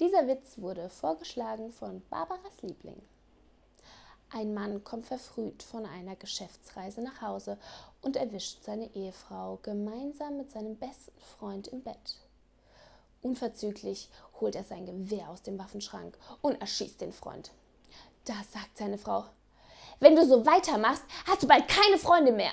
Dieser Witz wurde vorgeschlagen von Barbaras Liebling. Ein Mann kommt verfrüht von einer Geschäftsreise nach Hause und erwischt seine Ehefrau gemeinsam mit seinem besten Freund im Bett. Unverzüglich holt er sein Gewehr aus dem Waffenschrank und erschießt den Freund. Da sagt seine Frau, wenn du so weitermachst, hast du bald keine Freunde mehr.